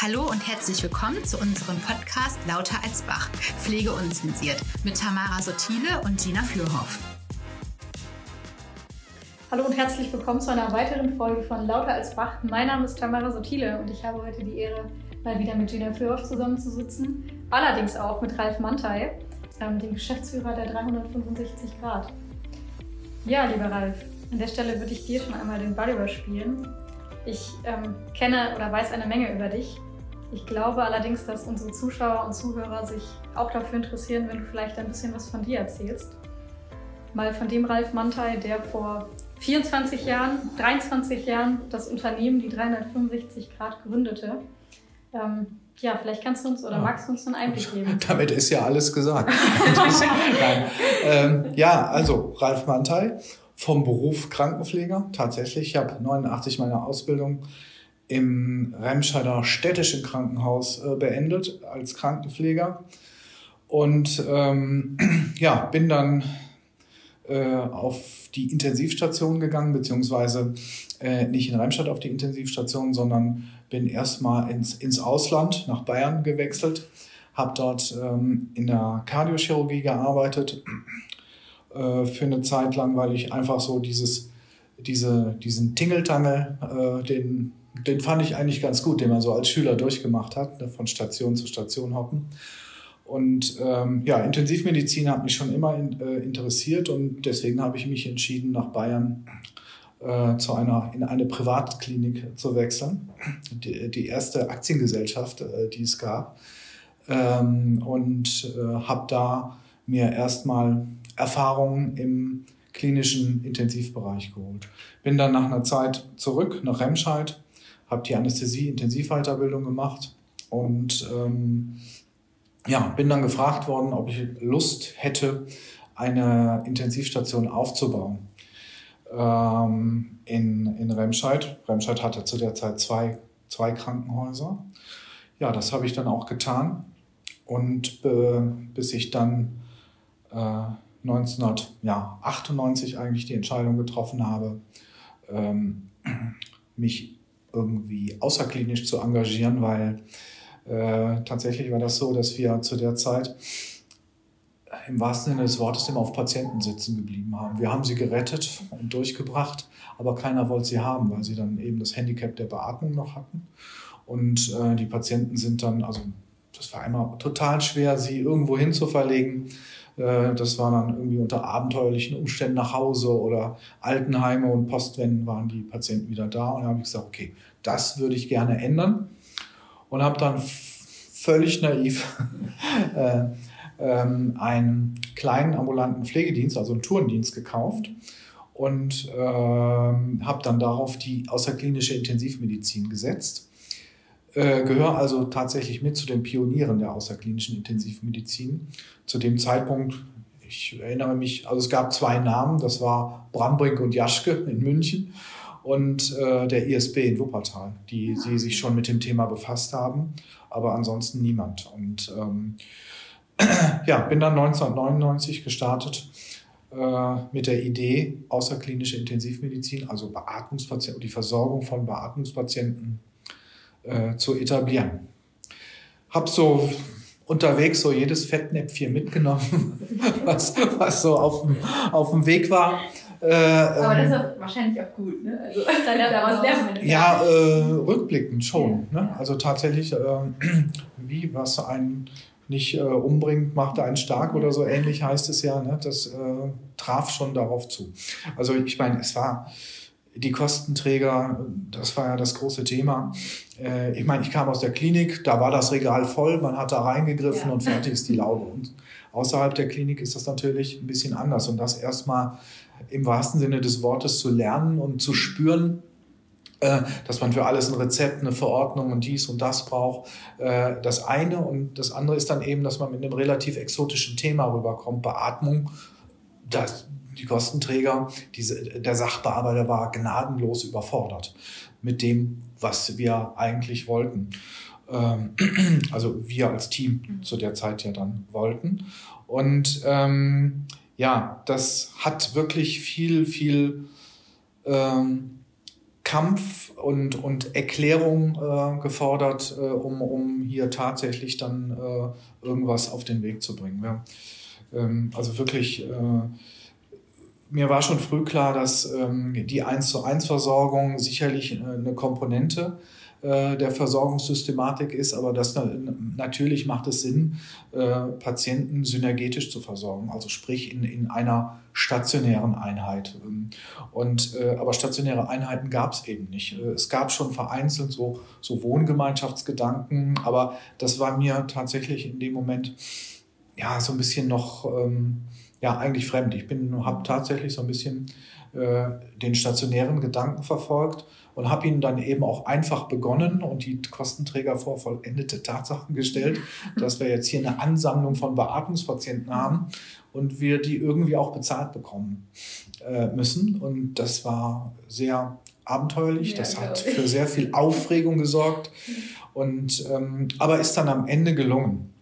Hallo und herzlich willkommen zu unserem Podcast Lauter als Bach, Pflege unzensiert mit Tamara Sotile und Gina Fürhoff. Hallo und herzlich willkommen zu einer weiteren Folge von Lauter als Bach. Mein Name ist Tamara Sotile und ich habe heute die Ehre, mal wieder mit Gina Fürhoff zusammenzusitzen. Allerdings auch mit Ralf Mantei, ähm, dem Geschäftsführer der 365 Grad. Ja, lieber Ralf, an der Stelle würde ich dir schon einmal den Ball überspielen. Ich ähm, kenne oder weiß eine Menge über dich ich glaube allerdings, dass unsere Zuschauer und Zuhörer sich auch dafür interessieren, wenn du vielleicht ein bisschen was von dir erzählst. Mal von dem Ralf Mantei, der vor 24 Jahren, 23 Jahren das Unternehmen die 365 Grad gründete. Ähm, ja, vielleicht kannst du uns oder ja. magst du uns einen Einblick geben? Damit ist ja alles gesagt. Ähm, ja, also Ralf Mantei vom Beruf Krankenpfleger. Tatsächlich, ich habe 89 meine Ausbildung im Remscheider städtischen Krankenhaus äh, beendet als Krankenpfleger. Und ähm, ja, bin dann äh, auf die Intensivstation gegangen, beziehungsweise äh, nicht in Remscheid auf die Intensivstation, sondern bin erstmal ins, ins Ausland, nach Bayern gewechselt, habe dort ähm, in der Kardiochirurgie gearbeitet äh, für eine Zeit lang, weil ich einfach so dieses, diese, diesen Tingeltangel, äh, den den fand ich eigentlich ganz gut, den man so als Schüler durchgemacht hat, ne, von Station zu Station hoppen. Und ähm, ja, Intensivmedizin hat mich schon immer in, äh, interessiert und deswegen habe ich mich entschieden, nach Bayern äh, zu einer, in eine Privatklinik zu wechseln. Die, die erste Aktiengesellschaft, äh, die es gab. Ähm, und äh, habe da mir erstmal Erfahrungen im klinischen Intensivbereich geholt. Bin dann nach einer Zeit zurück nach Remscheid habe die Anästhesie-Intensivweiterbildung gemacht und ähm, ja, bin dann gefragt worden, ob ich Lust hätte, eine Intensivstation aufzubauen ähm, in, in Remscheid. Remscheid hatte zu der Zeit zwei, zwei Krankenhäuser. Ja, das habe ich dann auch getan. Und äh, bis ich dann äh, 1998 eigentlich die Entscheidung getroffen habe, ähm, mich irgendwie außerklinisch zu engagieren, weil äh, tatsächlich war das so, dass wir zu der Zeit im wahrsten Sinne des Wortes immer auf Patienten sitzen geblieben haben. Wir haben sie gerettet und durchgebracht, aber keiner wollte sie haben, weil sie dann eben das Handicap der Beatmung noch hatten. Und äh, die Patienten sind dann, also das war immer total schwer, sie irgendwo hin zu verlegen. Äh, das war dann irgendwie unter abenteuerlichen Umständen nach Hause oder Altenheime und Postwänden waren die Patienten wieder da. Und da habe ich gesagt, okay, das würde ich gerne ändern. Und habe dann völlig naiv äh, ähm, einen kleinen ambulanten Pflegedienst, also einen Tourendienst gekauft und äh, habe dann darauf die außerklinische Intensivmedizin gesetzt äh, gehöre also tatsächlich mit zu den Pionieren der außerklinischen Intensivmedizin. Zu dem Zeitpunkt, ich erinnere mich, also es gab zwei Namen, das war Brambrink und Jaschke in München und äh, der ISB in Wuppertal, die, die sich schon mit dem Thema befasst haben, aber ansonsten niemand. Und ähm, ja, bin dann 1999 gestartet äh, mit der Idee, außerklinische Intensivmedizin, also Beatmungspatienten, die Versorgung von Beatmungspatienten äh, zu etablieren. Hab so unterwegs so jedes Fettnäpfchen mitgenommen, was, was so auf dem, auf dem Weg war. Äh, Aber das ist ähm, auch wahrscheinlich auch gut, ne? Also daraus lernen Ja, äh, rückblickend schon. Ja. Ne? Also tatsächlich, äh, wie was einen nicht äh, umbringt, macht einen stark oder so ähnlich heißt es ja. Ne? Das äh, traf schon darauf zu. Also ich meine, es war die Kostenträger, das war ja das große Thema. Äh, ich meine, ich kam aus der Klinik, da war das Regal voll, man hat da reingegriffen ja. und fertig ist die Laube. Und außerhalb der Klinik ist das natürlich ein bisschen anders. Und das erstmal im wahrsten Sinne des Wortes zu lernen und zu spüren, äh, dass man für alles ein Rezept, eine Verordnung und dies und das braucht. Äh, das eine und das andere ist dann eben, dass man mit einem relativ exotischen Thema rüberkommt, Beatmung. Das, die Kostenträger, diese, der Sachbearbeiter war gnadenlos überfordert mit dem, was wir eigentlich wollten. Ähm, also wir als Team mhm. zu der Zeit ja dann wollten. Und ähm, ja, das hat wirklich viel, viel ähm, Kampf und, und Erklärung äh, gefordert, äh, um, um hier tatsächlich dann äh, irgendwas auf den Weg zu bringen. Ja. Ähm, also wirklich, äh, mir war schon früh klar, dass ähm, die 1 zu 1 Versorgung sicherlich äh, eine Komponente äh, der Versorgungssystematik ist, aber das natürlich macht es Sinn, äh, Patienten synergetisch zu versorgen, also sprich in, in einer stationären Einheit. Und, äh, aber stationäre Einheiten gab es eben nicht. Es gab schon vereinzelt so, so Wohngemeinschaftsgedanken, aber das war mir tatsächlich in dem Moment ja so ein bisschen noch ähm, ja eigentlich fremd. Ich bin habe tatsächlich so ein bisschen äh, den stationären Gedanken verfolgt und habe ihn dann eben auch einfach begonnen und die Kostenträger vor vollendete Tatsachen gestellt, dass wir jetzt hier eine Ansammlung von Beatmungspatienten haben und wir die irgendwie auch bezahlt bekommen äh, müssen. Und das war sehr abenteuerlich, ja, das hat für sehr viel Aufregung gesorgt. Und, ähm, aber ist dann am Ende gelungen.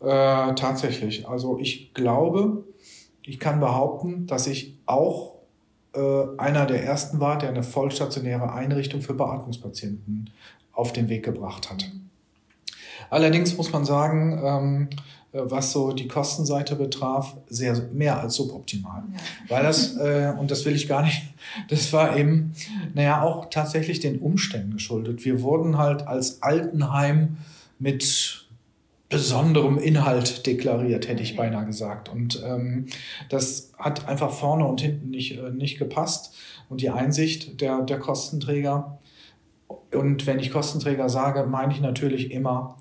Äh, tatsächlich. Also ich glaube, ich kann behaupten, dass ich auch äh, einer der ersten war, der eine vollstationäre Einrichtung für Beatmungspatienten auf den Weg gebracht hat. Allerdings muss man sagen, ähm, äh, was so die Kostenseite betraf, sehr mehr als suboptimal. Ja. Weil das, äh, und das will ich gar nicht, das war eben, naja, auch tatsächlich den Umständen geschuldet. Wir wurden halt als Altenheim mit besonderem Inhalt deklariert, hätte ich beinahe gesagt. Und ähm, das hat einfach vorne und hinten nicht, äh, nicht gepasst. Und die Einsicht der, der Kostenträger, und wenn ich Kostenträger sage, meine ich natürlich immer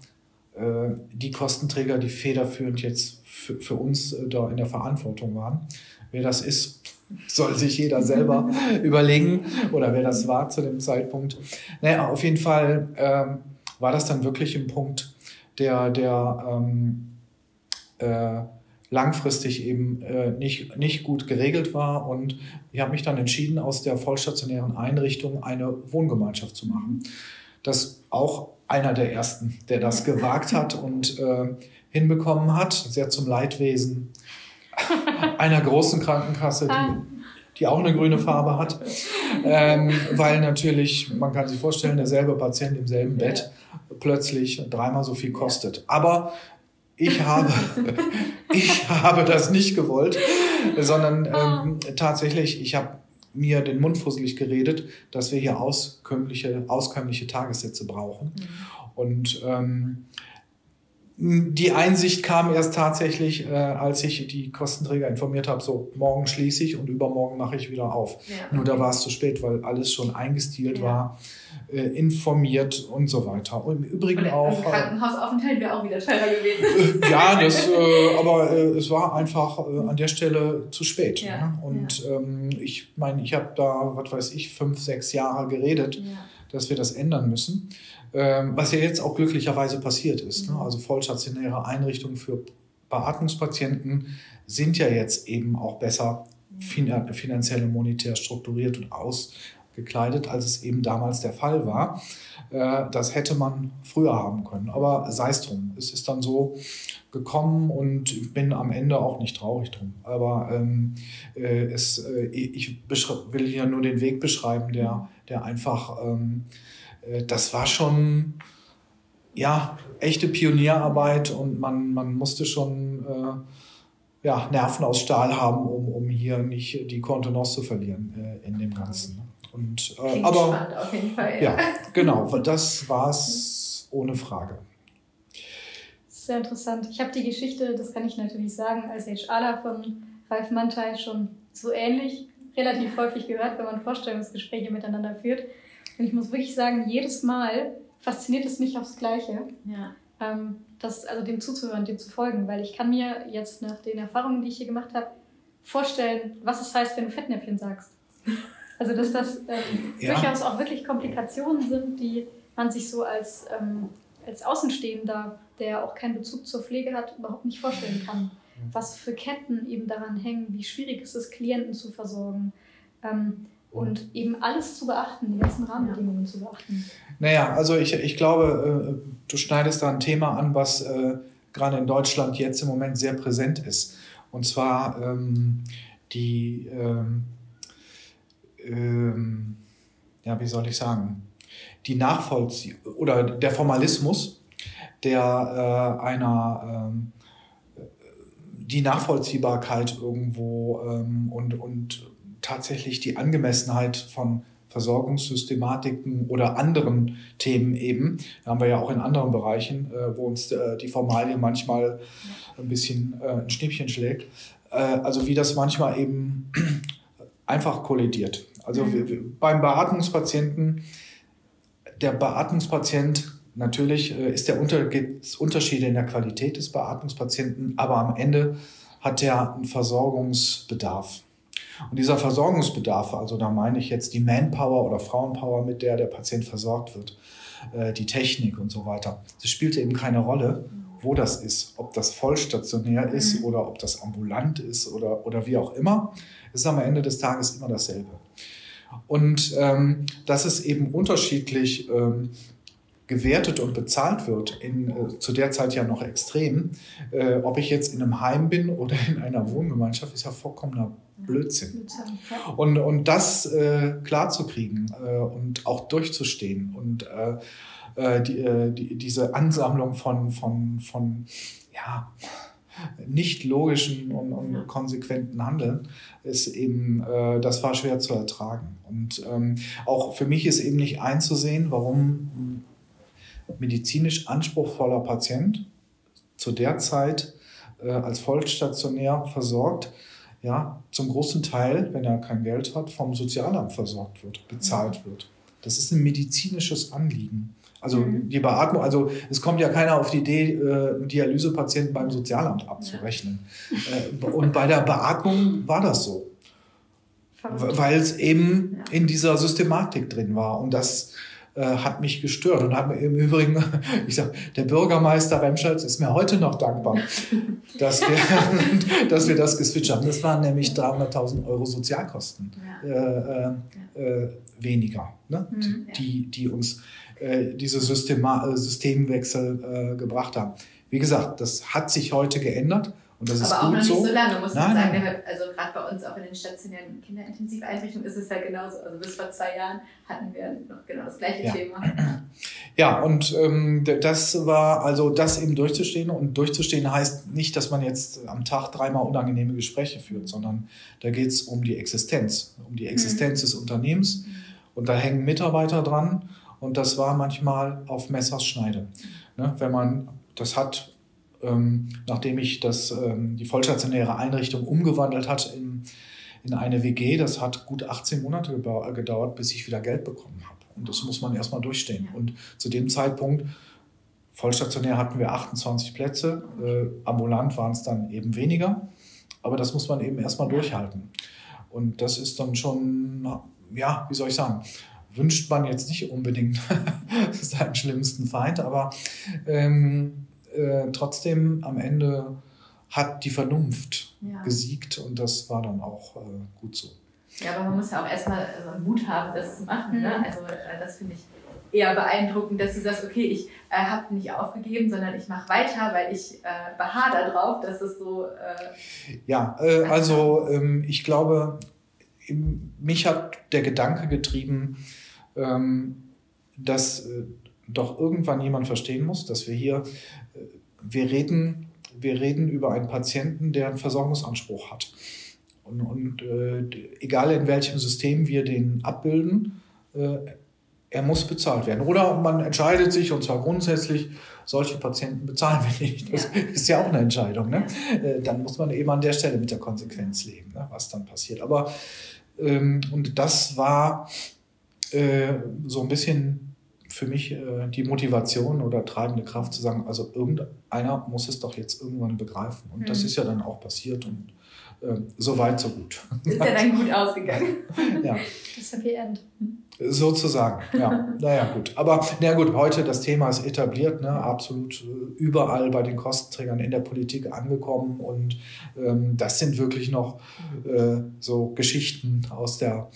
äh, die Kostenträger, die federführend jetzt für, für uns äh, da in der Verantwortung waren. Wer das ist, soll sich jeder selber überlegen oder wer das war zu dem Zeitpunkt. Naja, auf jeden Fall ähm, war das dann wirklich ein Punkt, der, der ähm, äh, langfristig eben äh, nicht, nicht gut geregelt war. Und ich habe mich dann entschieden, aus der vollstationären Einrichtung eine Wohngemeinschaft zu machen. Das auch einer der ersten, der das gewagt hat und äh, hinbekommen hat, sehr zum Leidwesen einer großen Krankenkasse, die, ah. die auch eine grüne Farbe hat. Ähm, weil natürlich, man kann sich vorstellen, derselbe Patient im selben Bett plötzlich dreimal so viel kostet. Aber ich habe, ich habe das nicht gewollt, sondern ah. ähm, tatsächlich, ich habe mir den Mund fusselig geredet, dass wir hier auskömmliche, auskömmliche Tagessätze brauchen. Mhm. Und ähm, die Einsicht kam erst tatsächlich, äh, als ich die Kostenträger informiert habe, so morgen schließe ich und übermorgen mache ich wieder auf. Ja. Nur da war es zu spät, weil alles schon eingestielt ja. war, äh, informiert und so weiter. Und im Übrigen und auch. Ein äh, Krankenhausaufenthalt wäre auch wieder teurer gewesen. Äh, ja, das, äh, aber äh, es war einfach an der Stelle zu spät. Ja, ne? Und ähm, ich meine, ich habe da, was weiß ich, fünf, sechs Jahre geredet, dass wir das ändern müssen. Ähm, was ja jetzt auch glücklicherweise passiert ist. Ne? Also vollstationäre Einrichtungen für Beatmungspatienten sind ja jetzt eben auch besser mhm. finanziell und monetär strukturiert und ausgekleidet, als es eben damals der Fall war. Äh, das hätte man früher haben können. Aber sei es drum. Es ist dann so gekommen und ich bin am Ende auch nicht traurig drum. Aber ähm, äh, es, äh, ich will hier nur den Weg beschreiben, der, der einfach ähm, äh, das war schon ja, echte Pionierarbeit und man, man musste schon äh, ja, Nerven aus Stahl haben, um, um hier nicht die Kontenance zu verlieren äh, in dem Ganzen. Und, äh, aber auf jeden Fall. Ja, ja genau, das war es ohne Frage. Sehr interessant. Ich habe die Geschichte, das kann ich natürlich sagen, als HRler von Ralf Mantai schon so ähnlich relativ häufig gehört, wenn man Vorstellungsgespräche miteinander führt. Und ich muss wirklich sagen, jedes Mal fasziniert es mich aufs Gleiche. Ja. Ähm, das, also dem zuzuhören, dem zu folgen, weil ich kann mir jetzt nach den Erfahrungen, die ich hier gemacht habe, vorstellen, was es heißt, wenn du Fettnäpfchen sagst. Also dass das ähm, ja. durchaus auch wirklich Komplikationen sind, die man sich so als, ähm, als Außenstehender, der auch keinen Bezug zur Pflege hat, überhaupt nicht vorstellen kann. Mhm. Was für Ketten eben daran hängen, wie schwierig ist es, Klienten zu versorgen. Ähm, und eben alles zu beachten, die ganzen Rahmenbedingungen ja. zu beachten. Naja, also ich, ich glaube, äh, du schneidest da ein Thema an, was äh, gerade in Deutschland jetzt im Moment sehr präsent ist. Und zwar ähm, die, ähm, ähm, ja, wie soll ich sagen, die Nachvollzieh oder der Formalismus, der äh, einer ähm, die Nachvollziehbarkeit irgendwo ähm, und, und tatsächlich die Angemessenheit von Versorgungssystematiken oder anderen Themen eben. Da haben wir ja auch in anderen Bereichen, äh, wo uns äh, die Formalie manchmal ein bisschen äh, ein Schnippchen schlägt. Äh, also wie das manchmal eben einfach kollidiert. Also mhm. beim Beatmungspatienten, der Beatmungspatient natürlich äh, ist der Unter Unterschiede in der Qualität des Beatmungspatienten, aber am Ende hat er einen Versorgungsbedarf. Und dieser Versorgungsbedarf, also da meine ich jetzt die Manpower oder Frauenpower, mit der der Patient versorgt wird, äh, die Technik und so weiter, das spielt eben keine Rolle, wo das ist, ob das vollstationär ist mhm. oder ob das ambulant ist oder, oder wie auch immer. Es ist am Ende des Tages immer dasselbe. Und ähm, das ist eben unterschiedlich ähm, gewertet und bezahlt wird, in, äh, zu der Zeit ja noch extrem. Äh, ob ich jetzt in einem Heim bin oder in einer Wohngemeinschaft, ist ja vollkommener Blödsinn. Und, und das äh, klarzukriegen äh, und auch durchzustehen und äh, äh die, äh, die, diese Ansammlung von, von, von ja, nicht logischen und, und konsequenten Handeln ist eben, äh, das war schwer zu ertragen. Und ähm, auch für mich ist eben nicht einzusehen, warum medizinisch anspruchsvoller Patient zu der Zeit äh, als vollstationär versorgt, ja, zum großen Teil, wenn er kein Geld hat, vom Sozialamt versorgt wird, bezahlt mhm. wird. Das ist ein medizinisches Anliegen. Also mhm. die Beatmung, also es kommt ja keiner auf die Idee, äh, einen Dialysepatienten beim Sozialamt abzurechnen. Ja. Äh, und bei der Beatmung war das so. Weil es eben ja. in dieser Systematik drin war. Und das äh, hat mich gestört und hat mir im Übrigen, ich sag, der Bürgermeister Remschatz ist mir heute noch dankbar, dass wir, dass wir das geswitcht haben. Das waren nämlich 300.000 Euro Sozialkosten ja. äh, äh, weniger, ne? Mhm, die, die uns äh, diese Systema Systemwechsel äh, gebracht haben. Wie gesagt, das hat sich heute geändert und das aber ist auch gut noch nicht so, so lange, muss man sagen. Nein. Also gerade bei uns auch in den stationären Kinderintensiveinrichtungen ist es ja genauso. Also bis vor zwei Jahren hatten wir noch genau das gleiche ja. Thema. Ja, und ähm, das war, also das eben durchzustehen. Und durchzustehen heißt nicht, dass man jetzt am Tag dreimal unangenehme Gespräche führt, sondern da geht es um die Existenz, um die Existenz mhm. des Unternehmens. Und da hängen Mitarbeiter dran. Und das war manchmal auf Messers Schneide. Ne? Wenn man das hat ähm, nachdem ich das, ähm, die vollstationäre Einrichtung umgewandelt hat in, in eine WG. Das hat gut 18 Monate gedauert, bis ich wieder Geld bekommen habe. Und das muss man erstmal durchstehen. Und zu dem Zeitpunkt, vollstationär hatten wir 28 Plätze, äh, ambulant waren es dann eben weniger. Aber das muss man eben erstmal durchhalten. Und das ist dann schon, ja, wie soll ich sagen, wünscht man jetzt nicht unbedingt seinen schlimmsten Feind, aber ähm, äh, trotzdem am Ende hat die Vernunft ja. gesiegt und das war dann auch äh, gut so. Ja, aber man muss ja auch erstmal also Mut haben, das zu machen. Ne? Mhm. Ne? Also äh, das finde ich eher beeindruckend, dass du sagst, okay, ich äh, habe nicht aufgegeben, sondern ich mache weiter, weil ich äh, beharre darauf, dass es so... Äh, ja, äh, also ähm, ich glaube, mich hat der Gedanke getrieben, ähm, dass äh, doch irgendwann jemand verstehen muss, dass wir hier, wir reden, wir reden über einen Patienten, der einen Versorgungsanspruch hat. Und, und äh, egal in welchem System wir den abbilden, äh, er muss bezahlt werden. Oder man entscheidet sich, und zwar grundsätzlich, solche Patienten bezahlen wir nicht. Das ja. ist ja auch eine Entscheidung. Ne? Äh, dann muss man eben an der Stelle mit der Konsequenz leben, ne? was dann passiert. Aber ähm, und das war äh, so ein bisschen für mich äh, die Motivation oder treibende Kraft zu sagen, also irgendeiner muss es doch jetzt irgendwann begreifen. Und mhm. das ist ja dann auch passiert und äh, so weit, so gut. Ist ja dann gut ausgegangen. ja. Das Happy End. Sozusagen, ja. Naja, gut. Aber naja, gut, heute das Thema ist etabliert, ne? absolut äh, überall bei den Kostenträgern in der Politik angekommen. Und ähm, das sind wirklich noch äh, so Geschichten aus der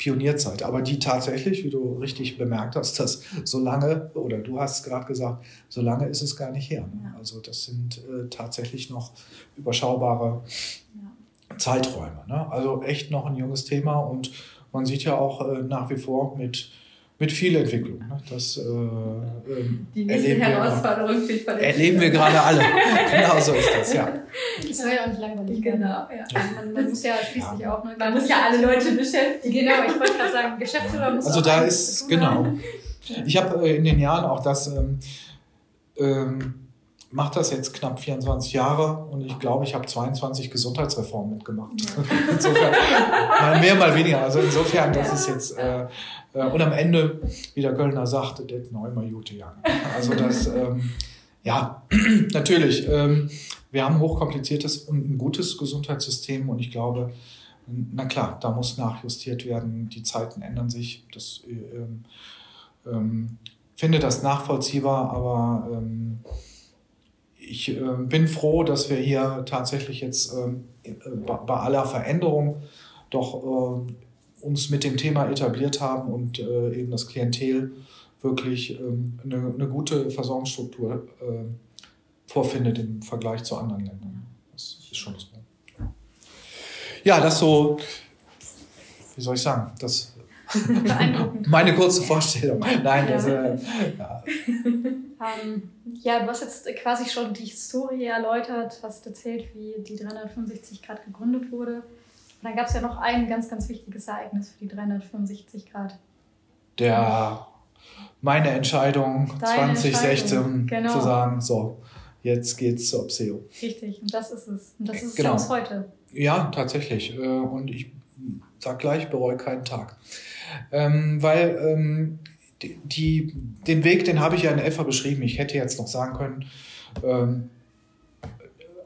Pionierzeit, aber die tatsächlich, wie du richtig bemerkt hast, dass so lange, oder du hast gerade gesagt, so lange ist es gar nicht her. Ne? Also das sind äh, tatsächlich noch überschaubare ja. Zeiträume. Ne? Also echt noch ein junges Thema und man sieht ja auch äh, nach wie vor mit mit viel Entwicklung. Ne? Das äh, ähm, Die nächste erleben, Herausforderung für wir, erleben wir gerade alle. genau so ist das, ja. Das soll ja auch nicht langweilig Genau, ja. Man, man muss ja schließlich Ja. auch... Ne, Man muss ja alle Leute beschäftigen. Genau, ich wollte gerade sagen, Geschäftsführer muss Also auch da ist, genau. Ich habe äh, in den Jahren auch das, ähm, ähm, mache das jetzt knapp 24 Jahre und ich glaube, ich habe 22 Gesundheitsreformen mitgemacht. insofern, mal mehr, mal weniger. Also insofern, das ist jetzt, äh, äh, und am Ende, wie der Kölner sagte, das neunmal gute Jahr. Also das, ähm, ja, natürlich, ähm, wir haben ein hochkompliziertes und ein gutes Gesundheitssystem und ich glaube, na klar, da muss nachjustiert werden, die Zeiten ändern sich. Das äh, ähm, ähm, finde das nachvollziehbar, aber ähm, ich äh, bin froh, dass wir hier tatsächlich jetzt ähm, äh, bei, aller Veränderung doch äh, uns mit dem Thema etabliert haben und äh, eben das Klientel wirklich ähm, eine, eine gute Versorgungsstruktur vorfindet im Vergleich zu anderen Ländern. Das ist schon so. Ja, das so, wie soll ich sagen, das meine kurze Vorstellung. Nein, das, äh, ja, Ähm, ja, du hast jetzt quasi schon die Historie erläutert, hast erzählt, wie die 365 Grad gegründet wurde. Und dann gab es ja noch ein ganz, ganz wichtiges Ereignis für die 365 Grad. der, meine Entscheidung Deine 2016 Entscheidung, genau. zu sagen, so, jetzt geht's zur Obseo. Richtig, und das ist es. Und das ist es Genau. ja bis heute. Ja, tatsächlich. Äh, Und ich sag gleich, bereue keinen Tag. Ähm, weil ähm, die, die, den Weg, den habe ich ja in Elfer beschrieben. Ich hätte jetzt noch sagen können, ähm,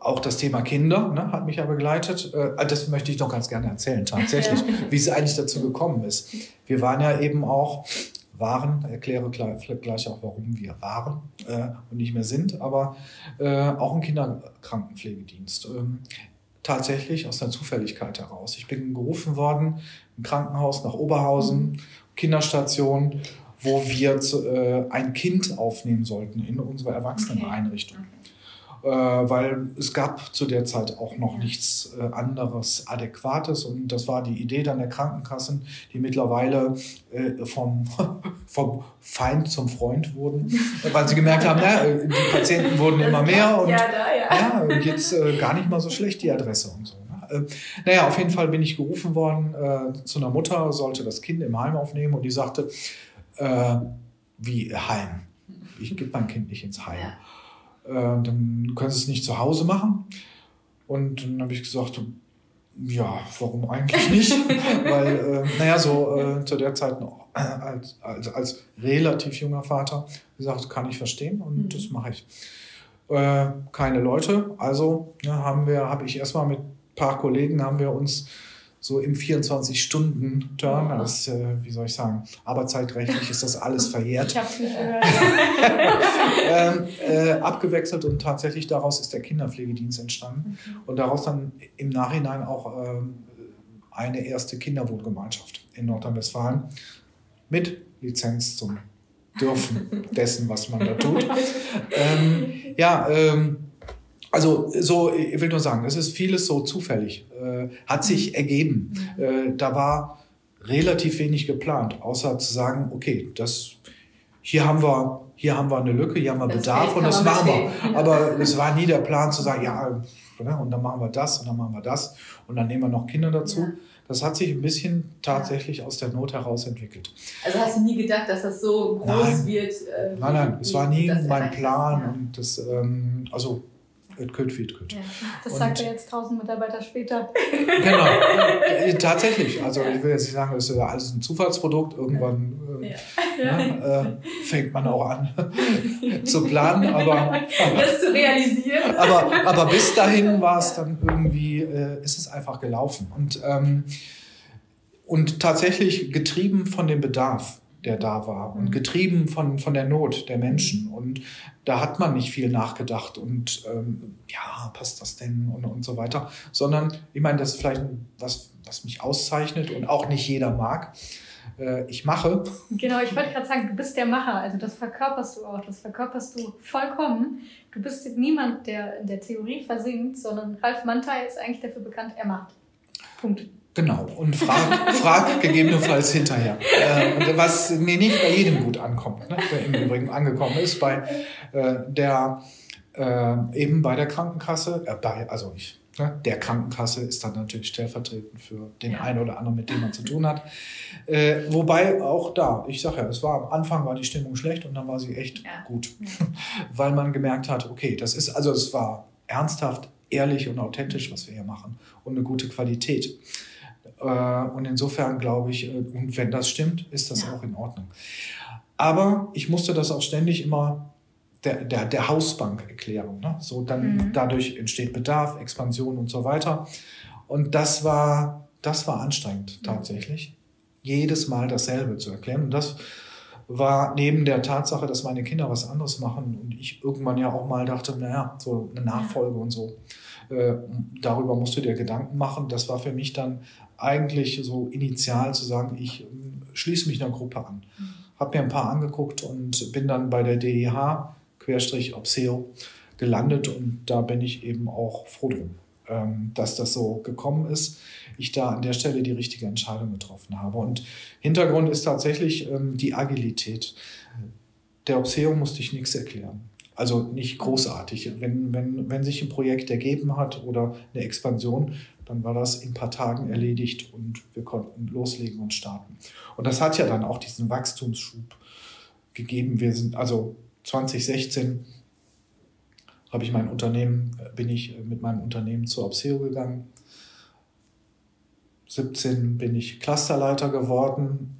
auch das Thema Kinder ne, hat mich ja begleitet. Äh, das möchte ich noch ganz gerne erzählen, tatsächlich, wie es eigentlich dazu gekommen ist. Wir waren ja eben auch, waren, erkläre gleich, gleich auch, warum wir waren äh, und nicht mehr sind, aber äh, auch ein Kinderkrankenpflegedienst. Ähm, tatsächlich aus der Zufälligkeit heraus. Ich bin gerufen worden im Krankenhaus nach Oberhausen, Kinderstation, wo wir zu, äh, ein Kind aufnehmen sollten in unsere Erwachseneneinrichtung. Äh, weil es gab zu der Zeit auch noch nichts äh, anderes Adäquates und das war die Idee dann der Krankenkassen, die mittlerweile äh, vom, vom Feind zum Freund wurden, weil sie gemerkt haben, na, äh, die Patienten wurden immer mehr und ja, da, ja. ja, jetzt äh, gar nicht mal so schlecht die Adresse und so. Ne? Äh, naja, auf jeden Fall bin ich gerufen worden zu einer Mutter, sollte das Kind im Heim aufnehmen und die sagte, äh, wie Heim? Ich gebe mein Kind nicht ins Heim. Äh, dann können Sie es nicht zu Hause machen. Und dann habe ich gesagt, ja, warum eigentlich nicht? Weil, äh, naja, so äh, zu der Zeit noch äh, als, als, als relativ junger Vater gesagt, kann ich verstehen und Mhm. das mache ich. Äh, keine Leute, also ja, haben wir, habe ich erstmal mit ein paar Kollegen haben wir uns so im 24-Stunden-Turn, Oh. das, äh, wie soll ich sagen, arbeitszeitrechtlich ist das alles verjährt Ich habe es nicht gehört. ähm, äh, abgewechselt und tatsächlich daraus ist der Kinderpflegedienst entstanden und daraus dann im Nachhinein auch ähm, eine erste Kinderwohngemeinschaft in Nordrhein-Westfalen mit Lizenz zum Dürfen dessen, was man da tut. Ähm, ja, ähm, also so, ich will nur sagen, es ist vieles so zufällig, äh, hat sich ergeben. Äh, da war relativ wenig geplant, außer zu sagen, okay, das, hier haben wir, hier haben wir eine Lücke, hier haben wir Das Bedarf und das machen wir. Aber es war nie der Plan zu sagen, ja, ne, und dann machen wir das und dann machen wir das und dann nehmen wir noch Kinder dazu. Ja. Das hat sich ein bisschen tatsächlich aus der Not heraus entwickelt. Also hast du nie gedacht, dass das so groß Nein. wird? Äh, Nein, nein, es war nie mein Plan hast, und das, ähm, also, it could, it could. Ja. Das Und- sagt er jetzt 1000 Mitarbeiter später. Genau, Äh, tatsächlich. Also ich will jetzt nicht sagen, das ist ja alles ein Zufallsprodukt. Irgendwann äh, Ja. ne, äh, fängt man auch an zu planen, aber, Das zu realisieren. aber, aber bis dahin war es dann irgendwie, äh, ist es einfach gelaufen. Und, ähm, und tatsächlich getrieben von dem Bedarf, der da war und Mhm. getrieben von, von der Not der Menschen. Und da hat man nicht viel nachgedacht und ähm, ja, passt das denn und, und so weiter, sondern ich meine, das ist vielleicht was, was mich auszeichnet und auch nicht jeder mag. Äh, ich mache. Genau, ich wollte gerade sagen, du bist der Macher, also das verkörperst du auch, das verkörperst du vollkommen. Du bist niemand, der in der Theorie versinkt, sondern Ralf Mantai ist eigentlich dafür bekannt, er macht. Punkt. Genau, und frag, frag gegebenenfalls hinterher. Äh, was mir nicht bei jedem gut ankommt, ne? der im Übrigen angekommen ist, bei äh, der äh, eben bei der Krankenkasse, äh, bei, also ich, ne? der Krankenkasse ist dann natürlich stellvertretend für den ja. einen oder anderen, mit dem man zu tun hat. Äh, wobei auch da, ich sage ja, es war am Anfang war die Stimmung schlecht und dann war sie echt ja. gut, weil man gemerkt hat, okay, das ist, also es war ernsthaft, ehrlich und authentisch, was wir hier machen und eine gute Qualität. Äh, und insofern glaube ich, äh, und wenn das stimmt, ist das ja. auch in Ordnung. Aber ich musste das auch ständig immer der, der, der Hausbank erklären. Ne? So dann mhm. dadurch entsteht Bedarf, Expansion und so weiter. Und das war, das war anstrengend mhm. tatsächlich. Jedes Mal dasselbe zu erklären. Und das war neben der Tatsache, dass meine Kinder was anderes machen und ich irgendwann ja auch mal dachte, naja, so eine Nachfolge und so. Äh, darüber musst du dir Gedanken machen. Das war für mich dann eigentlich so initial zu sagen, ich äh, schließe mich einer Gruppe an. Mhm. Habe mir ein paar angeguckt und bin dann bei der DEH, Querstrich Obseo, gelandet und da bin ich eben auch froh drum, ähm, dass das so gekommen ist. Ich da an der Stelle die richtige Entscheidung getroffen habe. Und Hintergrund ist tatsächlich ähm, die Agilität. Der Obseo musste ich nichts erklären. Also nicht großartig. Wenn, wenn, wenn sich ein Projekt ergeben hat oder eine Expansion, dann war das in ein paar Tagen erledigt und wir konnten loslegen und starten. Und das hat ja dann auch diesen Wachstumsschub gegeben. Wir sind also 2016 habe ich mein Unternehmen, bin ich mit meinem Unternehmen zur Obseo gegangen. 17 bin ich Clusterleiter geworden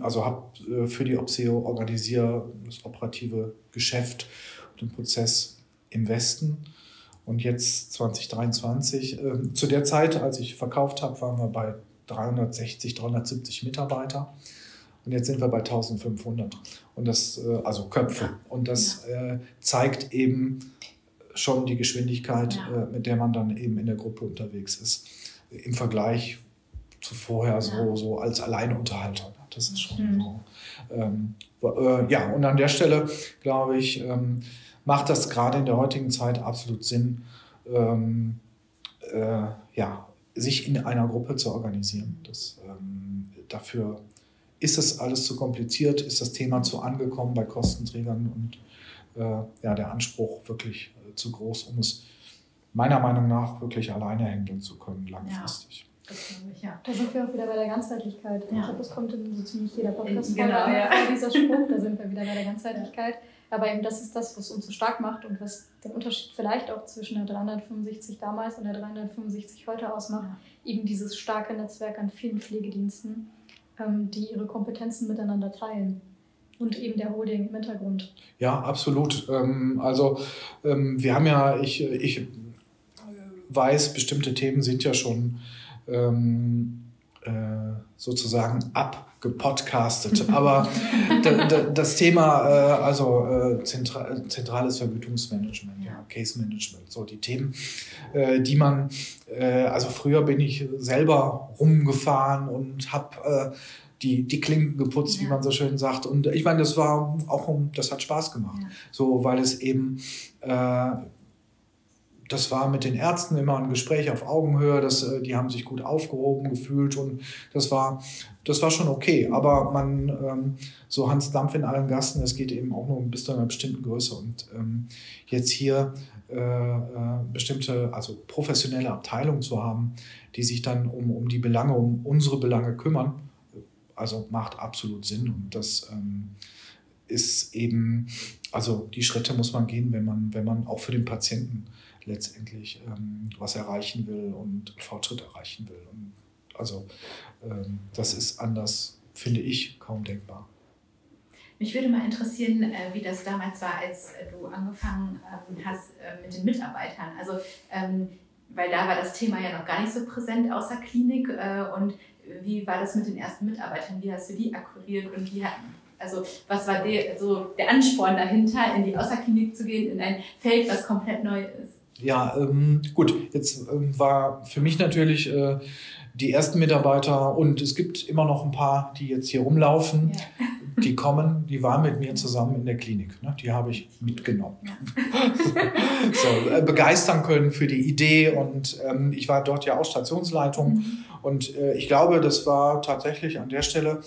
also habe äh, für die Obseo organisiert das operative Geschäft und den Prozess im Westen. Und jetzt 2023, äh, zu der Zeit, als ich verkauft habe, waren wir bei 360, 370 Mitarbeiter. Und jetzt sind wir bei 1500. Und das, äh, also Köpfe. Und das ja. äh, zeigt eben schon die Geschwindigkeit, ja. äh, mit der man dann eben in der Gruppe unterwegs ist. Im Vergleich zu vorher so, so als Alleinunterhalter. Das ist schon mhm. so. Ähm, äh, ja, und an der Stelle, glaube ich, ähm, macht das gerade in der heutigen Zeit absolut Sinn, ähm, äh, ja, sich in einer Gruppe zu organisieren. Das, ähm, dafür ist es alles zu kompliziert, ist das Thema zu angekommen bei Kostenträgern und äh, ja, der Anspruch wirklich äh, zu groß, um es meiner Meinung nach wirklich alleine handeln zu können, langfristig. Ja. Ich, ja. Da sind wir auch wieder bei der Ganzheitlichkeit. Ja. Ich glaube, das kommt in so ziemlich jeder podcast genau, ja. dieser Spruch, da sind wir wieder bei der Ganzheitlichkeit. Aber eben das ist das, was uns so stark macht und was den Unterschied vielleicht auch zwischen der 365 damals und der 365 heute ausmacht. Eben dieses starke Netzwerk an vielen Pflegediensten, ähm, die ihre Kompetenzen miteinander teilen und eben der Holding im Hintergrund. Ja, absolut. Ähm, also ähm, wir haben ja, ich, ich weiß, bestimmte Themen sind ja schon ähm, äh, sozusagen abgepodcastet. Aber das Thema, äh, also äh, zentra zentrales Vergütungsmanagement, ja, Case Management, so die Themen, äh, die man, äh, also früher bin ich selber rumgefahren und habe äh, die, die Klinken geputzt, ja. wie man so schön sagt. Und ich meine, das war auch, das hat Spaß gemacht. Ja. So, weil es eben äh, das war mit den Ärzten immer ein Gespräch auf Augenhöhe, das, äh, die haben sich gut aufgehoben gefühlt und das war, das war schon okay. Aber man, ähm, so Hans Dampf in allen Gassen, es geht eben auch nur bis zu einer bestimmten Größe. Und ähm, jetzt hier äh, äh, bestimmte, also professionelle Abteilungen zu haben, die sich dann um, um die Belange, um unsere Belange kümmern, also macht absolut Sinn. Und das ähm, ist eben, also die Schritte muss man gehen, wenn man, wenn man auch für den Patienten letztendlich ähm, was erreichen will und Fortschritt erreichen will. Und also ähm, das ist anders, finde ich, kaum denkbar. Mich würde mal interessieren, äh, wie das damals war, als du angefangen ähm, hast äh, mit den Mitarbeitern. Also, ähm, weil da war das Thema ja noch gar nicht so präsent außer Klinik. Äh, und wie war das mit den ersten Mitarbeitern? Wie hast du die akquiriert und wie hatten also was war der, so der Ansporn dahinter, in die Außerklinik zu gehen, in ein Feld, was komplett neu ist? Ja, ähm, gut, jetzt ähm, war für mich natürlich äh, die ersten Mitarbeiter und es gibt immer noch ein paar, die jetzt hier rumlaufen, ja. die kommen, die waren mit mir zusammen in der Klinik. Ne? Die habe ich mitgenommen. so, äh, begeistern können für die Idee und ähm, ich war dort ja auch Stationsleitung mhm. und äh, ich glaube, das war tatsächlich an der Stelle,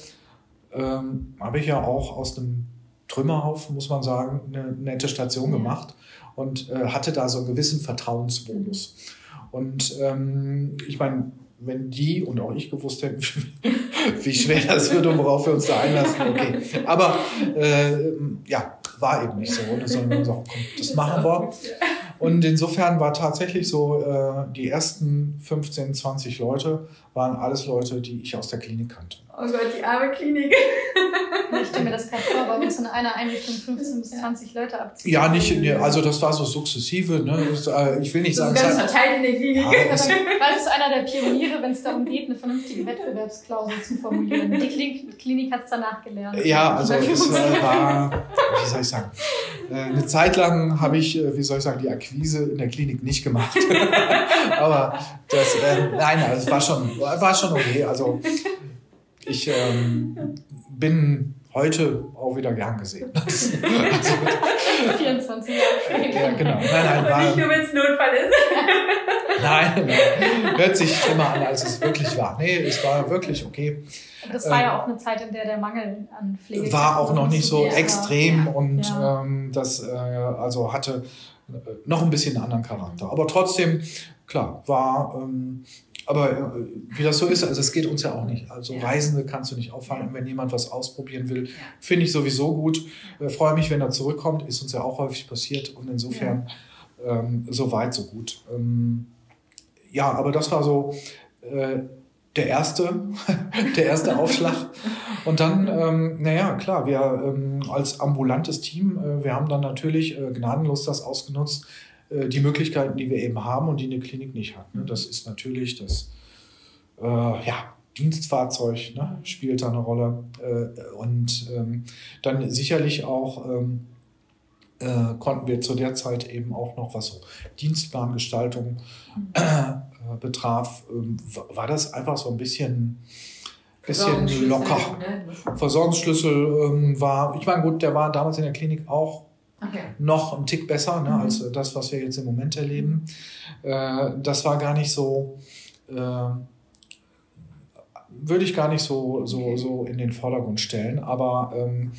ähm, habe ich ja auch aus einem Trümmerhaufen, muss man sagen, eine nette Station ja. gemacht und äh, hatte da so einen gewissen Vertrauensbonus. Und ähm, ich meine, wenn die und auch ich gewusst hätten, wie schwer das wird und worauf wir uns da einlassen, okay. Aber äh, ja, war eben nicht so. Sondern wir sagen, komm, das machen wir. Und insofern war tatsächlich so, äh, die ersten 15, 20 Leute waren alles Leute, die ich aus der Klinik kannte. Oh Gott, die arme Klinik. Ich stelle mir das gerade vor, bei uns in einer Einrichtung 15 bis 20 Leute abziehen. Ja, nicht, also das war so sukzessive. Ne? Das, äh, ich will nicht das sagen... Ganz verteilt in der Klinik. Ja, das ist einer der Pioniere, wenn es darum geht, eine vernünftige Wettbewerbsklausel zu formulieren. Die Klinik, Klinik hat es danach gelernt. Ja, also es äh, war, wie soll ich sagen, äh, eine Zeit lang habe ich, äh, wie soll ich sagen, die Akquise in der Klinik nicht gemacht. Aber das, äh, nein, also es war schon, war schon okay. Also ich ähm, bin heute auch wieder gern gesehen. also, 24 Jahre später. Ja, genau. Nein, nein, war, nicht nur, wenn es Notfall ist. nein, nein, hört sich schlimmer an, als es wirklich war. Nee, es war wirklich okay. Das war ähm, ja auch eine Zeit, in der der Mangel an Pflege war auch noch nicht so extrem war. und ja. ähm, das äh, also hatte äh, noch ein bisschen einen anderen Charakter. Aber trotzdem, klar, war ähm, aber äh, wie das so ist, also es geht uns ja auch nicht. Also ja. Reisende kannst du nicht auffangen. Und wenn jemand was ausprobieren will, ja. finde ich sowieso gut. Äh, freue mich, wenn er zurückkommt. Ist uns ja auch häufig passiert. Und insofern ja. ähm, so weit, so gut. Ähm, ja, aber das war so äh, der erste, der erste Aufschlag. Und dann, ähm, naja, klar, wir ähm, als ambulantes Team, äh, wir haben dann natürlich äh, gnadenlos das ausgenutzt, die Möglichkeiten, die wir eben haben und die eine Klinik nicht hat. Ne? Das ist natürlich das äh, ja, Dienstfahrzeug, ne? spielt da eine Rolle. Äh, und ähm, dann sicherlich auch ähm, äh, konnten wir zu der Zeit eben auch noch, was so Dienstplangestaltung äh, betraf, ähm, war das einfach so ein bisschen bisschen locker. Ne? Versorgungsschlüssel ähm, war, ich meine, gut, der war damals in der Klinik auch Okay. Noch ein Tick besser ne, mhm. als das, was wir jetzt im Moment erleben. Äh, das war gar nicht so, äh, würde ich gar nicht so, so, so in den Vordergrund stellen. Aber ähm,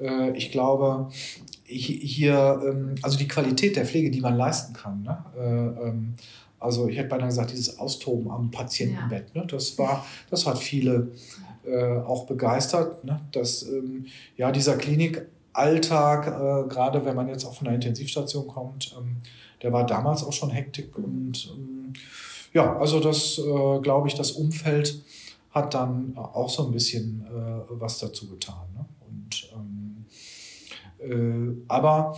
äh, ich glaube, hier, ähm, also die Qualität der Pflege, die man leisten kann, ne, äh, ähm, also ich hätte beinahe gesagt, dieses Austoben am Patientenbett, ja. ne, das war, das hat viele äh, auch begeistert, ne, dass ähm, ja dieser Klinik Alltag, äh, gerade wenn man jetzt auch von der Intensivstation kommt, ähm, der war damals auch schon Hektik und ähm, ja, also das äh, glaube ich, das Umfeld hat dann auch so ein bisschen äh, was dazu getan. Ne? Und, ähm, äh, aber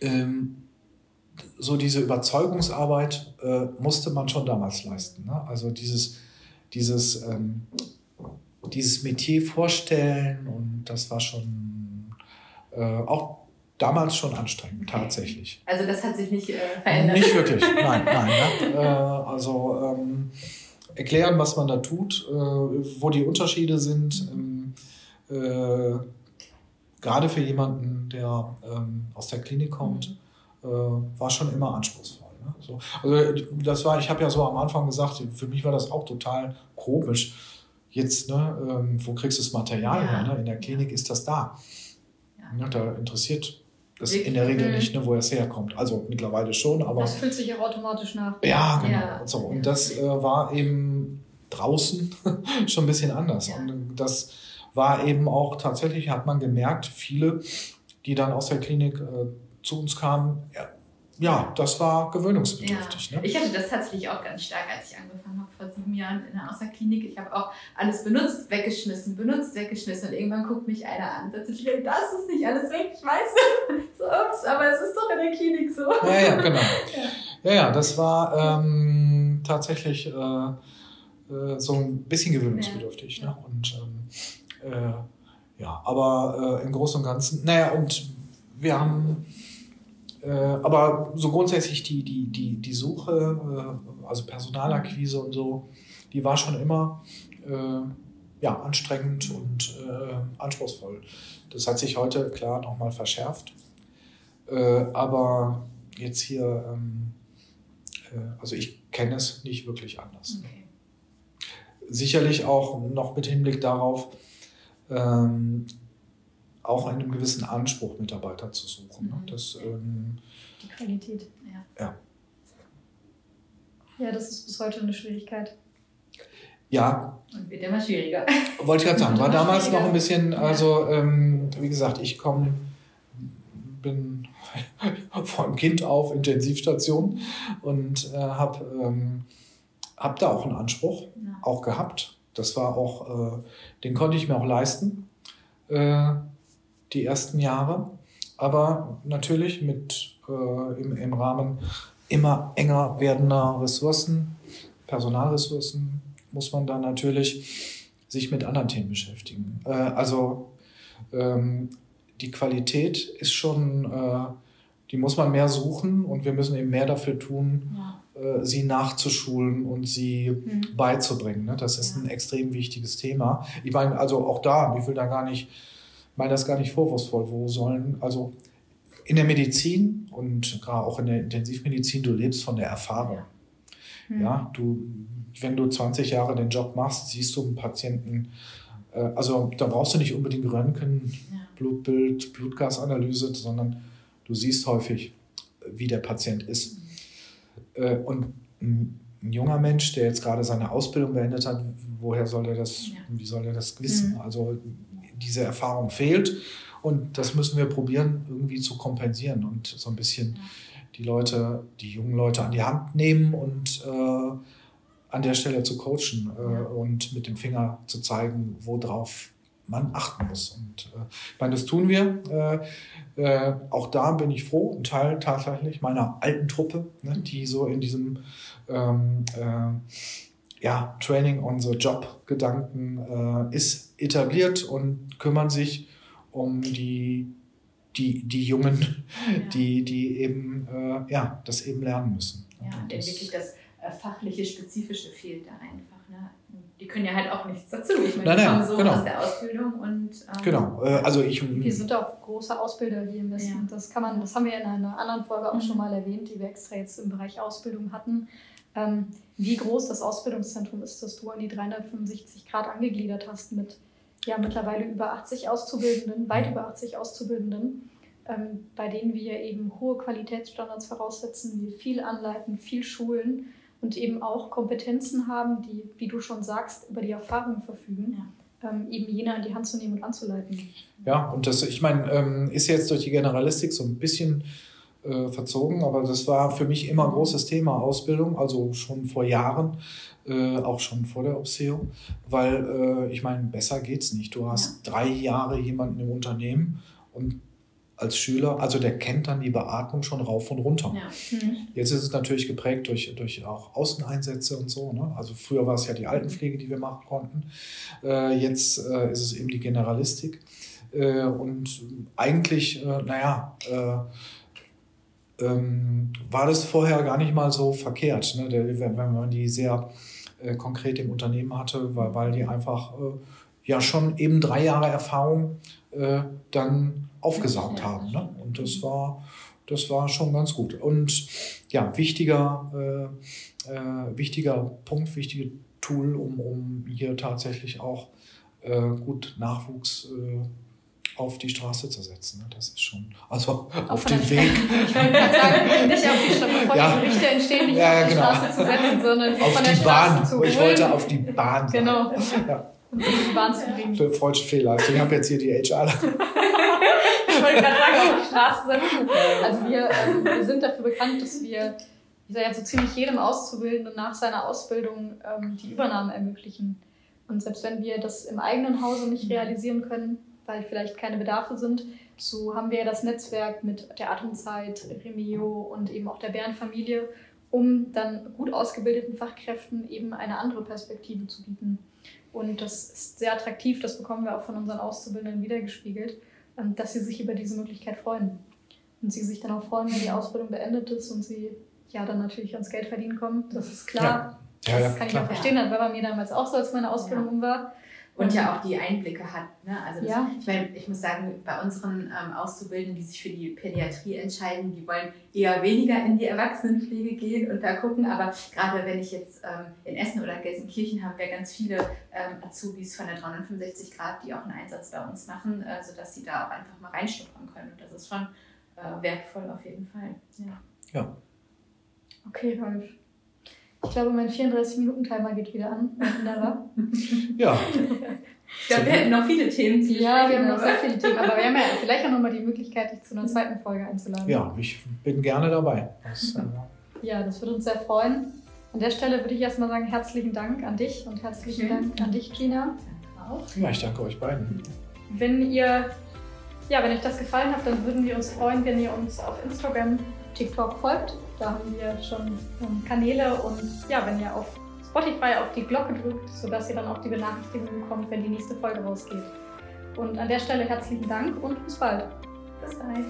ähm, so diese Überzeugungsarbeit äh, musste man schon damals leisten. Ne? Also dieses, dieses, ähm, dieses Metier vorstellen und das war schon äh, auch damals schon anstrengend, tatsächlich. Also das hat sich nicht äh, verändert? Nicht wirklich, nein, nein. Ja. Äh, also ähm, erklären, was man da tut, äh, wo die Unterschiede sind. Ähm, äh, gerade für jemanden, der ähm, aus der Klinik kommt, äh, war schon immer anspruchsvoll. Ne? So, also das war, ich habe ja so am Anfang gesagt, für mich war das auch total komisch. Jetzt, ne, ähm, wo kriegst du das Material ja. her? Ne? In der Klinik ist das da. Ja, da interessiert das in der Regel nicht, ne, wo es herkommt. Also mittlerweile schon, aber. Das fühlt sich ja automatisch nach. Ja, genau. Ja. Und, so. und das äh, war eben draußen schon ein bisschen anders. Ja. Und das war eben auch tatsächlich, hat man gemerkt, viele, die dann aus der Klinik äh, zu uns kamen, ja, ja, das war gewöhnungsbedürftig. Ja. Ne? Ich hatte das tatsächlich auch ganz stark, als ich angefangen habe vor sieben Jahren in der Außerklinik. Ich habe auch alles benutzt, weggeschmissen, benutzt, weggeschmissen. Und irgendwann guckt mich einer an und sagt, das ist nicht alles weg, ich weiß. so, ups, aber es ist doch in der Klinik so. Ja, ja, genau. ja. ja, ja, das war ähm, tatsächlich äh, äh, so ein bisschen gewöhnungsbedürftig. Ja. Ne? Und ähm, äh, ja, aber äh, im Großen und Ganzen, naja, und wir haben äh, aber so grundsätzlich die, die, die, die Suche, äh, also Personalakquise und so, die war schon immer äh, ja, anstrengend und äh, anspruchsvoll. Das hat sich heute klar nochmal verschärft. Äh, aber jetzt hier, ähm, äh, also ich kenne es nicht wirklich anders. Okay. Sicherlich auch noch mit Hinblick darauf, ähm, auch einen gewissen Anspruch Mitarbeiter zu suchen. Ne? Mhm. Das, ähm, Die Qualität, ja. ja. Ja, das ist bis heute eine Schwierigkeit. Ja. Und wird immer schwieriger. Wollte ich gerade sagen, war damals noch ein bisschen, also ähm, wie gesagt, ich komme, bin von Kind auf Intensivstation und äh, habe ähm, hab da auch einen Anspruch, ja. auch gehabt. Das war auch, äh, den konnte ich mir auch leisten, äh, die ersten Jahre. Aber natürlich mit äh, im, im Rahmen immer enger werdender Ressourcen, Personalressourcen, muss man dann natürlich sich mit anderen Themen beschäftigen. Äh, also ähm, die Qualität ist schon, äh, die muss man mehr suchen und wir müssen eben mehr dafür tun, ja. äh, sie nachzuschulen und sie mhm. beizubringen. Ne? Das ist ja. ein extrem wichtiges Thema. Ich meine, also auch da, ich will da gar nicht, meine das gar nicht vorwurfsvoll, wo sollen, also in der Medizin und gerade auch in der Intensivmedizin, du lebst von der Erfahrung. Ja. Mhm. Ja, du, wenn du 20 Jahre den Job machst, siehst du einen Patienten, äh, also da brauchst du nicht unbedingt Röntgen, ja. Blutbild, Blutgasanalyse, sondern du siehst häufig, wie der Patient ist. Äh, und ein, ein junger Mensch, der jetzt gerade seine Ausbildung beendet hat, woher soll er das, ja. wie soll er das wissen? Mhm. Also diese Erfahrung fehlt und das müssen wir probieren, irgendwie zu kompensieren und so ein bisschen die Leute, die jungen Leute an die Hand nehmen und äh, an der Stelle zu coachen äh, und mit dem Finger zu zeigen, worauf man achten muss. Und äh, ich meine, das tun wir. Äh, äh, auch da bin ich froh, ein Teil tatsächlich meiner alten Truppe, ne, die so in diesem ähm, äh, ja, Training on the Job Gedanken äh, ist etabliert und kümmern sich um die die, die Jungen, ja. die, die eben äh, ja, das eben lernen müssen. Ja, und das, wirklich das äh, fachliche, spezifische fehlt da einfach. Ne? Die können ja halt auch nichts dazu. Ich meine, nein, die kommen so genau. aus der Ausbildung und ähm, genau. Äh, also ich, wir sind auch große Ausbilder hier im Westen. Ja. Das kann man, das haben wir in einer anderen Folge auch mhm. schon mal erwähnt, die wir extra jetzt im Bereich Ausbildung hatten. Ähm, wie groß das Ausbildungszentrum ist, das du an die 365 Grad angegliedert hast mit ja mittlerweile über 80 Auszubildenden, weit über 80 Auszubildenden, ähm, bei denen wir eben hohe Qualitätsstandards voraussetzen, wir viel anleiten, viel schulen und eben auch Kompetenzen haben, die, wie du schon sagst, über die Erfahrung verfügen. Ja. Ähm, eben jene an die Hand zu nehmen und anzuleiten. Ja, und das, ich meine, ähm, ist jetzt durch die Generalistik so ein bisschen äh, verzogen, aber das war für mich immer ein großes Thema Ausbildung, also schon vor Jahren äh, auch schon vor der Obseo, weil äh, ich meine, besser geht's nicht. Du hast ja. drei Jahre jemanden im Unternehmen und als Schüler, also der kennt dann die Beatmung schon rauf und runter. Ja. Mhm. Jetzt ist es natürlich geprägt durch, durch auch Außeneinsätze und so. Ne? Also früher war es ja die Altenpflege, die wir machen konnten. Äh, jetzt äh, ist es eben die Generalistik. Äh, und eigentlich, äh, naja, äh, ähm, war das vorher gar nicht mal so verkehrt, ne? Der, wenn, wenn man die sehr äh, konkret im Unternehmen hatte, weil, weil die einfach äh, ja schon eben drei Jahre Erfahrung äh, dann aufgesaugt haben. Ne? Und das war, das war schon ganz gut. Und ja, wichtiger, äh, äh, wichtiger Punkt, wichtiges Tool, um, um hier tatsächlich auch äh, gut Nachwuchs auf die Straße zu setzen. Ne? Das ist schon, also auf, auf den Weg. ich wollte gerade sagen, nicht auf die Straße, bevor ja. die Gerichte entstehen, nicht ja, auf die genau. Straße zu setzen, sondern auf von der die Bahn. zu holen. Ich wollte auf die Bahn. Genau. Ja. Und die Bahn zu bringen. Freudsche Fehler. Ich habe jetzt hier die HR. ich wollte gerade sagen, auf die Straße setzen. Also wir, ähm, wir sind dafür bekannt, dass wir ich sage ja so ziemlich jedem Auszubildenden nach seiner Ausbildung ähm, die Übernahme ermöglichen. Und selbst wenn wir das im eigenen Hause nicht realisieren können, weil vielleicht keine Bedarfe sind. So haben wir ja das Netzwerk mit der Atemzeit, Remio und eben auch der Bärenfamilie, um dann gut ausgebildeten Fachkräften eben eine andere Perspektive zu bieten. Und das ist sehr attraktiv, das bekommen wir auch von unseren Auszubildenden wiedergespiegelt, ähm, dass sie sich über diese Möglichkeit freuen. Und sie sich dann auch freuen, wenn die Ausbildung beendet ist und sie ja dann natürlich ans Geld verdienen kommen. Das ist klar. Ja. Ja, das kann ich auch verstehen, das war bei mir damals auch so, als meine Ausbildung um war. Und ja auch die Einblicke hat. Ne? Also das, Ja. ich meine, ich muss sagen, bei unseren ähm, Auszubildenden, die sich für die Pädiatrie entscheiden, die wollen eher weniger in die Erwachsenenpflege gehen und da gucken. Aber gerade wenn ich jetzt ähm, in Essen oder Gelsenkirchen haben wir ganz viele ähm, Azubis von der 365 Grad, die auch einen Einsatz bei uns machen, äh, sodass sie da auch einfach mal reinschnuppern können. Und das ist schon äh, wertvoll auf jeden Fall. Ja. Okay, Rolf. Ich glaube, mein 34-Minuten-Timer geht wieder an. innerer. Ja, Ich glaube, wir hätten noch viele Themen zu Ja, wir haben noch sehr viele Themen, aber wir haben ja vielleicht auch nochmal die Möglichkeit, dich zu einer zweiten Folge einzuladen. ja, ich bin gerne dabei. Das, äh, Ja, das würde uns sehr freuen. An der Stelle würde ich erstmal sagen, herzlichen Dank an dich und herzlichen Schön. Dank an dich, Gina. Auch. ja, ich danke euch beiden. Wenn ihr, ja, wenn euch das gefallen hat, dann würden wir uns freuen, wenn ihr uns auf Instagram, TikTok folgt. Da haben wir schon ähm, Kanäle und ja, wenn ihr auf Spotify auf die Glocke drückt, sodass ihr dann auch die Benachrichtigung bekommt, wenn die nächste Folge rausgeht. Und an der Stelle herzlichen Dank und bis bald. Bis bald.